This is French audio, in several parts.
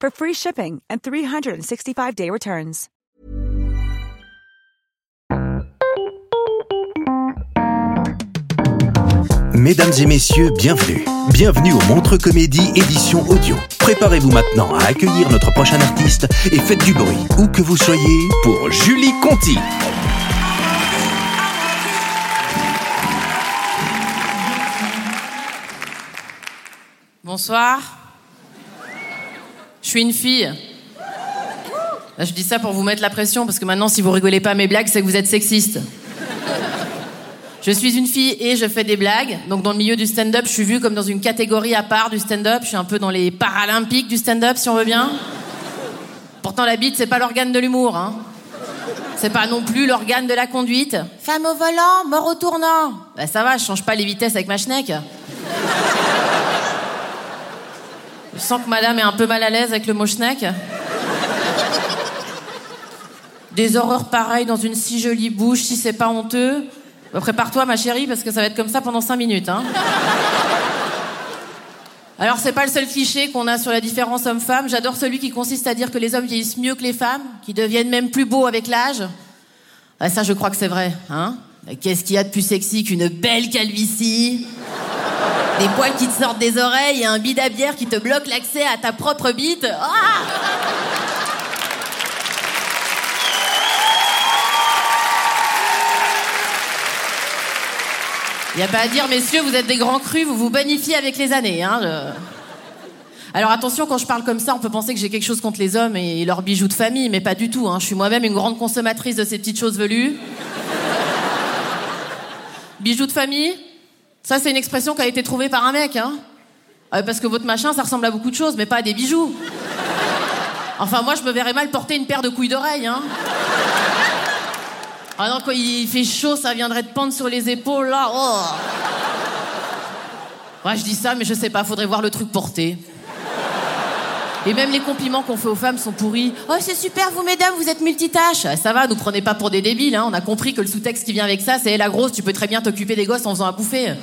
for free shipping and 365-day returns. Mesdames et messieurs, bienvenue. Bienvenue au Montre Comédie édition audio. Préparez-vous maintenant à accueillir notre prochain artiste et faites du bruit, où que vous soyez, pour Julie Conti. Bonsoir. Je suis une fille. Là, je dis ça pour vous mettre la pression, parce que maintenant, si vous rigolez pas à mes blagues, c'est que vous êtes sexiste. Je suis une fille et je fais des blagues. Donc, dans le milieu du stand-up, je suis vue comme dans une catégorie à part du stand-up. Je suis un peu dans les paralympiques du stand-up, si on veut bien. Pourtant, la bite, c'est pas l'organe de l'humour, hein. C'est pas non plus l'organe de la conduite. Femme au volant, mort au tournant. Bah, ça va, je change pas les vitesses avec ma schneck. Je sens que madame est un peu mal à l'aise avec le mot schneck. Des horreurs pareilles dans une si jolie bouche, si c'est pas honteux. Bah, Prépare-toi, ma chérie, parce que ça va être comme ça pendant cinq minutes. Hein. Alors, c'est pas le seul cliché qu'on a sur la différence homme-femme. J'adore celui qui consiste à dire que les hommes vieillissent mieux que les femmes, qui deviennent même plus beaux avec l'âge. Ah, ça, je crois que c'est vrai. Hein Qu'est-ce qu'il y a de plus sexy qu'une belle calvitie? Des poils qui te sortent des oreilles et un bide à bière qui te bloque l'accès à ta propre bite. Ah Il a pas à dire, messieurs, vous êtes des grands crus, vous vous bonifiez avec les années. Hein, Alors attention, quand je parle comme ça, on peut penser que j'ai quelque chose contre les hommes et leurs bijoux de famille, mais pas du tout. Hein. Je suis moi-même une grande consommatrice de ces petites choses velues. bijoux de famille? Ça, c'est une expression qui a été trouvée par un mec. Hein. Ah, parce que votre machin, ça ressemble à beaucoup de choses, mais pas à des bijoux. Enfin, moi, je me verrais mal porter une paire de couilles d'oreilles. Hein. Ah non, quand il fait chaud, ça viendrait de pendre sur les épaules, là. Oh. Je dis ça, mais je sais pas, faudrait voir le truc porté. Et même les compliments qu'on fait aux femmes sont pourris. Oh, c'est super, vous, mesdames, vous êtes multitâches. Ah, ça va, nous prenez pas pour des débiles, hein. On a compris que le sous-texte qui vient avec ça, c'est la grosse, tu peux très bien t'occuper des gosses en faisant à bouffer.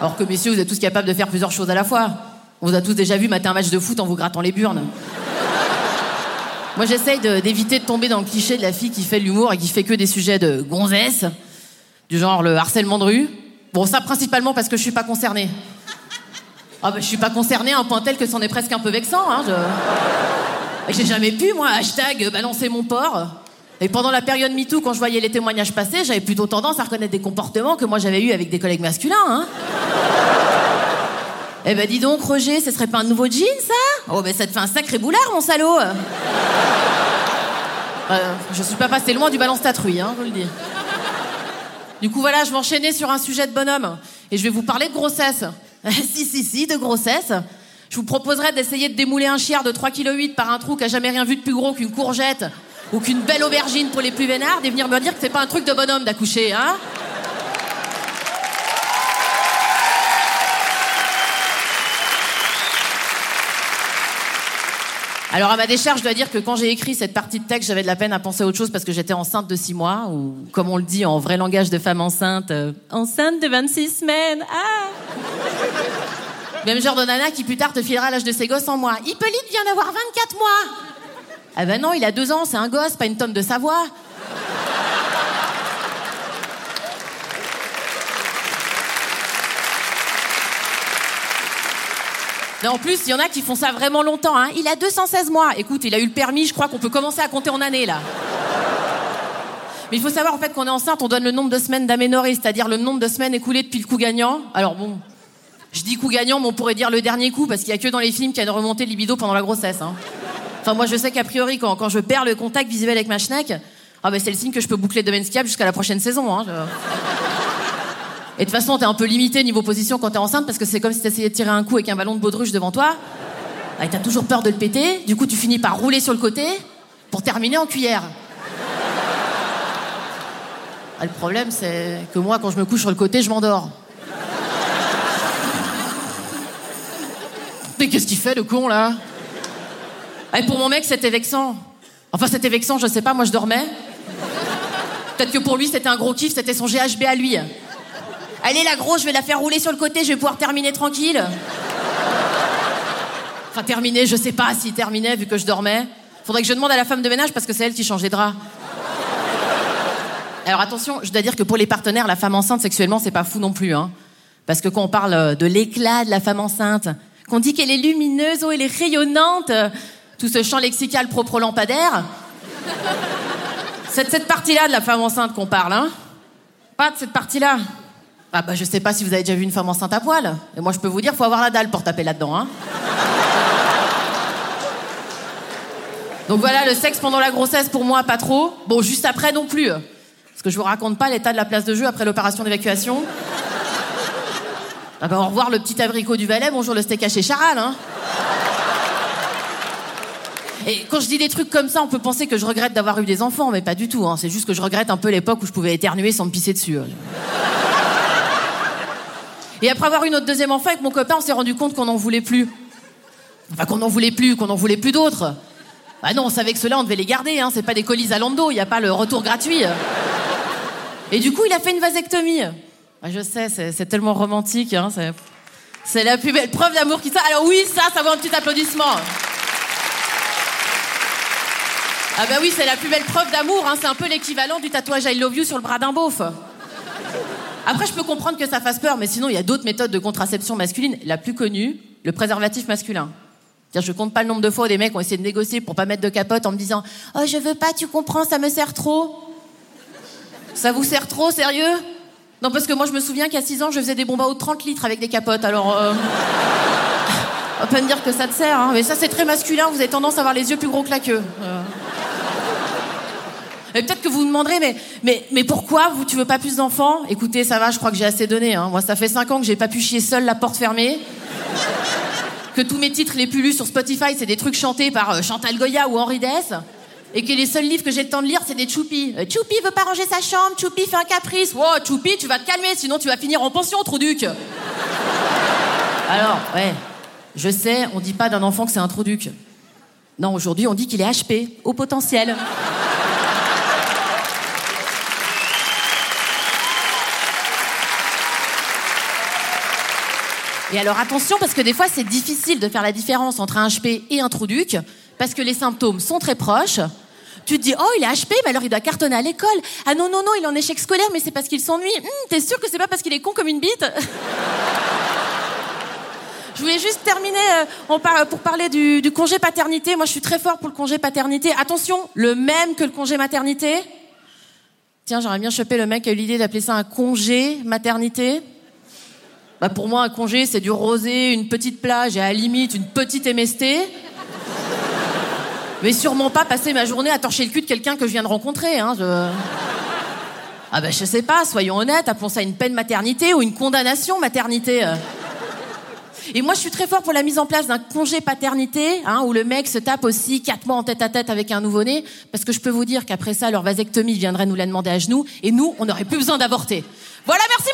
Alors que, messieurs, vous êtes tous capables de faire plusieurs choses à la fois. On vous a tous déjà vu mater un match de foot en vous grattant les burnes. Moi, j'essaye d'éviter de tomber dans le cliché de la fille qui fait l'humour et qui fait que des sujets de gonzesse, du genre le harcèlement de rue. Bon, ça principalement parce que je suis pas concernée. Ah bah, je suis pas concernée à un point tel que c'en est presque un peu vexant. Hein, J'ai jamais pu, moi, hashtag balancer mon porc. Et pendant la période MeToo, quand je voyais les témoignages passer, j'avais plutôt tendance à reconnaître des comportements que moi j'avais eu avec des collègues masculins. Hein. Eh ben dis donc, Roger, ce serait pas un nouveau jean, ça? Oh ben ça te fait un sacré boulard, mon salaud Euh, Je suis pas passé loin du balance ta truie, hein, je vous le dis. Du coup, voilà, je vais enchaîner sur un sujet de bonhomme. Et je vais vous parler de grossesse. si, si, si, de grossesse. Je vous proposerais d'essayer de démouler un chiard de 3,8 kg par un trou qui a jamais rien vu de plus gros qu'une courgette ou qu'une belle aubergine pour les plus vénards et venir me dire que c'est pas un truc de bonhomme d'accoucher, hein? Alors à ma décharge, je dois dire que quand j'ai écrit cette partie de texte, j'avais de la peine à penser à autre chose parce que j'étais enceinte de 6 mois, ou comme on le dit en vrai langage de femme enceinte, euh, enceinte de 26 semaines. Ah Même genre de nana qui plus tard te filera l'âge de ses gosses en mois. Hippolyte vient d'avoir 24 mois Ah ben non, il a deux ans, c'est un gosse, pas une tonne de Savoie. Mais en plus, il y en a qui font ça vraiment longtemps. Hein. Il a 216 mois. Écoute, il a eu le permis, je crois qu'on peut commencer à compter en années là. Mais il faut savoir en fait qu'on est enceinte, on donne le nombre de semaines d'aménorrhée, c'est-à-dire le nombre de semaines écoulées depuis le coup gagnant. Alors bon, je dis coup gagnant, mais on pourrait dire le dernier coup parce qu'il y a que dans les films qu'il y a une remontée de libido pendant la grossesse. Hein. Enfin, moi, je sais qu'a priori, quand, je perds le contact visuel avec ma schneck, ah ben, c'est le signe que je peux boucler domaine skiable jusqu'à la prochaine saison. Hein, Et de toute façon, t'es un peu limité niveau position quand t'es enceinte parce que c'est comme si t'essayais de tirer un coup avec un ballon de baudruche devant toi. Et t'as toujours peur de le péter. Du coup, tu finis par rouler sur le côté pour terminer en cuillère. Ah, le problème, c'est que moi, quand je me couche sur le côté, je m'endors. Mais qu'est-ce qu'il fait, le con, là Et Pour mon mec, c'était vexant. Enfin, c'était vexant, je sais pas, moi je dormais. Peut-être que pour lui, c'était un gros kiff, c'était son GHB à lui. Allez, la grosse, je vais la faire rouler sur le côté, je vais pouvoir terminer tranquille. Enfin, terminer, je sais pas s'il terminait vu que je dormais. Faudrait que je demande à la femme de ménage parce que c'est elle qui change les draps. Alors attention, je dois dire que pour les partenaires, la femme enceinte sexuellement, c'est pas fou non plus. Hein. Parce que quand on parle de l'éclat de la femme enceinte, qu'on dit qu'elle est lumineuse, oh, elle est rayonnante, tout ce champ lexical propre lampadaire, c'est de cette partie-là de la femme enceinte qu'on parle, hein Pas de cette partie-là. Ah bah je sais pas si vous avez déjà vu une femme enceinte à poil. Et moi je peux vous dire, faut avoir la dalle pour taper là-dedans, hein Donc voilà, le sexe pendant la grossesse, pour moi, pas trop. Bon, juste après non plus que je vous raconte pas l'état de la place de jeu après l'opération d'évacuation. Ah ben, au revoir le petit abricot du Valais, bonjour le steak haché Charal, hein. Et quand je dis des trucs comme ça, on peut penser que je regrette d'avoir eu des enfants, mais pas du tout. Hein. C'est juste que je regrette un peu l'époque où je pouvais éternuer sans me pisser dessus. Hein. Et après avoir eu notre deuxième enfant avec mon copain, on s'est rendu compte qu'on n'en voulait plus. Enfin, qu'on n'en voulait plus, qu'on n'en voulait plus d'autres. Bah non, on savait que ceux-là, on devait les garder. Hein. C'est pas des colis à Lando, il n'y a pas le retour gratuit. Et du coup, il a fait une vasectomie. Ah, je sais, c'est tellement romantique. Hein, c'est la plus belle preuve d'amour qui soit. Alors oui, ça, ça vaut un petit applaudissement. Ah bah oui, c'est la plus belle preuve d'amour. Hein. C'est un peu l'équivalent du tatouage I love you sur le bras d'un beauf. Après, je peux comprendre que ça fasse peur, mais sinon, il y a d'autres méthodes de contraception masculine. La plus connue, le préservatif masculin. Je compte pas le nombre de fois où des mecs ont essayé de négocier pour pas mettre de capote en me disant Oh, je veux pas, tu comprends, ça me sert trop. Ça vous sert trop, sérieux? Non, parce que moi, je me souviens qu'à 6 ans, je faisais des bombes à eau de 30 litres avec des capotes, alors... Euh... On va pas me dire que ça te sert, hein. mais ça, c'est très masculin, vous avez tendance à avoir les yeux plus gros que la queue. Euh. Et peut-être que vous vous demanderez, mais, mais, mais pourquoi vous, tu veux pas plus d'enfants? Écoutez, ça va, je crois que j'ai assez donné. Hein. Moi, ça fait 5 ans que j'ai pas pu chier seule la porte fermée. que tous mes titres les plus lus sur Spotify, c'est des trucs chantés par euh, Chantal Goya ou Henri Dess et que les seuls livres que j'ai le temps de lire, c'est des Choupi. Euh, Choupi veut pas ranger sa chambre, Choupi fait un caprice. Wow, Choupi, tu vas te calmer, sinon tu vas finir en pension, duc. Alors, ouais, je sais, on dit pas d'un enfant que c'est un duc. Non, aujourd'hui, on dit qu'il est HP, au potentiel. Et alors attention, parce que des fois, c'est difficile de faire la différence entre un HP et un duc, parce que les symptômes sont très proches. Tu te dis, oh, il est HP, mais alors il doit cartonner à l'école. Ah non, non, non, il est en échec scolaire, mais c'est parce qu'il s'ennuie. Hum, t'es sûr que c'est pas parce qu'il est con comme une bite Je voulais juste terminer euh, pour parler du, du, congé paternité. Moi, je suis très fort pour le congé paternité. Attention, le même que le congé maternité. Tiens, j'aurais bien chopé le mec qui a eu l'idée d'appeler ça un congé maternité. Bah pour moi, un congé, c'est du rosé, une petite plage et à la limite une petite MST mais sûrement pas passer ma journée à torcher le cul de quelqu'un que je viens de rencontrer. Hein, Ah ben je sais pas, soyons honnêtes, appelons ça une peine maternité ou une condamnation maternité. Euh. Et moi, je suis très fort pour la mise en place d'un congé paternité, hein, où le mec se tape aussi quatre mois en tête à tête avec un nouveau-né, parce que je peux vous dire qu'après ça, leur vasectomie viendrait nous la demander à genoux, et nous, on n'aurait plus besoin d'avorter. Voilà, merci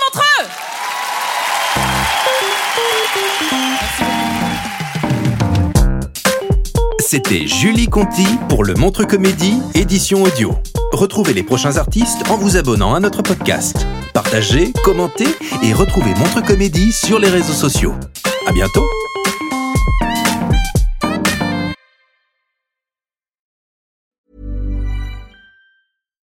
C'était Julie Conti pour le Montre Comédie, édition audio. Retrouvez les prochains artistes en vous abonnant à notre podcast. Partagez, commentez et retrouvez Montre Comédie sur les réseaux sociaux. À bientôt!